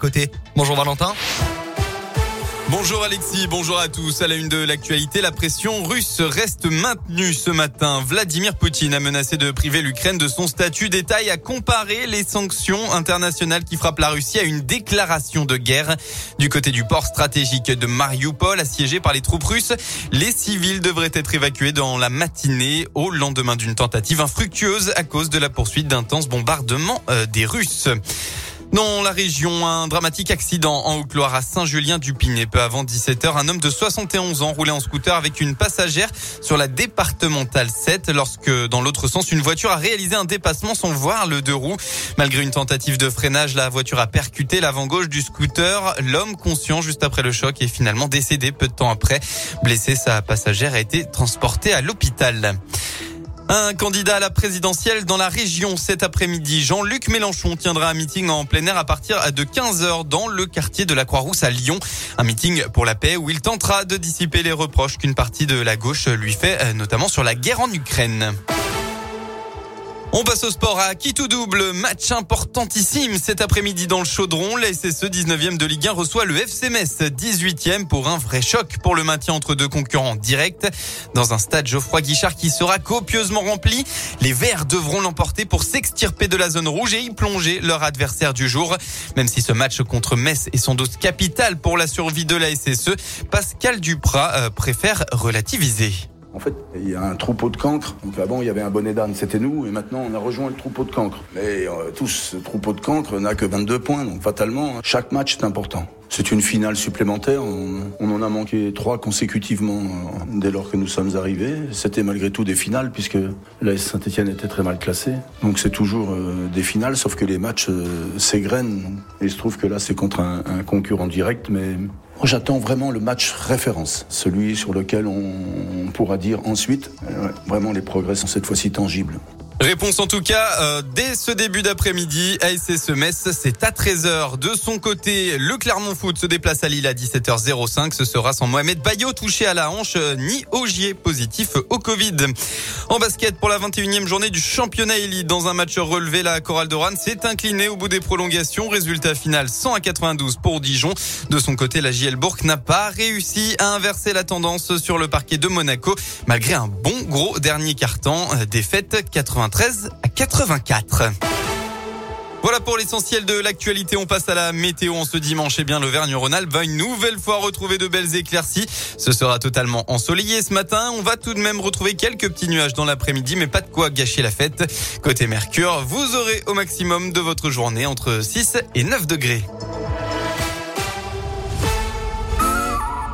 Côté. Bonjour Valentin. Bonjour Alexis, bonjour à tous. À la une de l'actualité, la pression russe reste maintenue ce matin. Vladimir Poutine a menacé de priver l'Ukraine de son statut d'État à comparer les sanctions internationales qui frappent la Russie à une déclaration de guerre. Du côté du port stratégique de Mariupol, assiégé par les troupes russes, les civils devraient être évacués dans la matinée au lendemain d'une tentative infructueuse à cause de la poursuite d'intenses bombardements euh, des Russes. Dans la région, un dramatique accident en Haute-Loire à Saint-Julien-du-Pinet. Peu avant 17h, un homme de 71 ans roulait en scooter avec une passagère sur la départementale 7 lorsque, dans l'autre sens, une voiture a réalisé un dépassement sans voir le deux roues. Malgré une tentative de freinage, la voiture a percuté l'avant gauche du scooter. L'homme, conscient juste après le choc, est finalement décédé peu de temps après. Blessé, sa passagère a été transportée à l'hôpital. Un candidat à la présidentielle dans la région cet après-midi, Jean-Luc Mélenchon tiendra un meeting en plein air à partir de 15h dans le quartier de la Croix-Rousse à Lyon. Un meeting pour la paix où il tentera de dissiper les reproches qu'une partie de la gauche lui fait, euh, notamment sur la guerre en Ukraine. On passe au sport à qui tout double. Match importantissime cet après-midi dans le chaudron. La SSE 19e de Ligue 1 reçoit le FC Metz 18e pour un vrai choc pour le maintien entre deux concurrents directs. Dans un stade Geoffroy Guichard qui sera copieusement rempli, les Verts devront l'emporter pour s'extirper de la zone rouge et y plonger leur adversaire du jour. Même si ce match contre Metz est sans doute capital pour la survie de la SSE, Pascal Duprat euh, préfère relativiser. En fait, il y a un troupeau de cancres. Donc avant, il y avait un bonnet d'âne, c'était nous, et maintenant, on a rejoint le troupeau de cancres. Mais euh, tous, ce troupeau de cancres n'a que 22 points, donc fatalement, chaque match est important. C'est une finale supplémentaire. On, en a manqué trois consécutivement euh, dès lors que nous sommes arrivés. C'était malgré tout des finales puisque la Saint-Etienne était très mal classée. Donc c'est toujours euh, des finales, sauf que les matchs s'égrènent. Et il se trouve que là, c'est contre un, un concurrent direct, mais J'attends vraiment le match référence, celui sur lequel on pourra dire ensuite, euh, vraiment les progrès sont cette fois-ci tangibles. Réponse en tout cas euh, dès ce début d'après-midi. ASC Metz, c'est à 13h. De son côté, le Clermont Foot se déplace à Lille à 17h05. Ce sera sans Mohamed Bayo touché à la hanche, euh, ni Ogier positif au Covid. En basket, pour la 21e journée du championnat élite, dans un match relevé, la Chorale d'Oran s'est inclinée au bout des prolongations. Résultat final 100 à 92 pour Dijon. De son côté, la JL Bourg n'a pas réussi à inverser la tendance sur le parquet de Monaco, malgré un bon gros dernier carton. Euh, défaite 80 13 à 84. Voilà pour l'essentiel de l'actualité. On passe à la météo en ce dimanche. Et eh bien, l'Auvergne-Rhône-Alpes va une nouvelle fois retrouver de belles éclaircies. Ce sera totalement ensoleillé ce matin. On va tout de même retrouver quelques petits nuages dans l'après-midi, mais pas de quoi gâcher la fête. Côté Mercure, vous aurez au maximum de votre journée entre 6 et 9 degrés.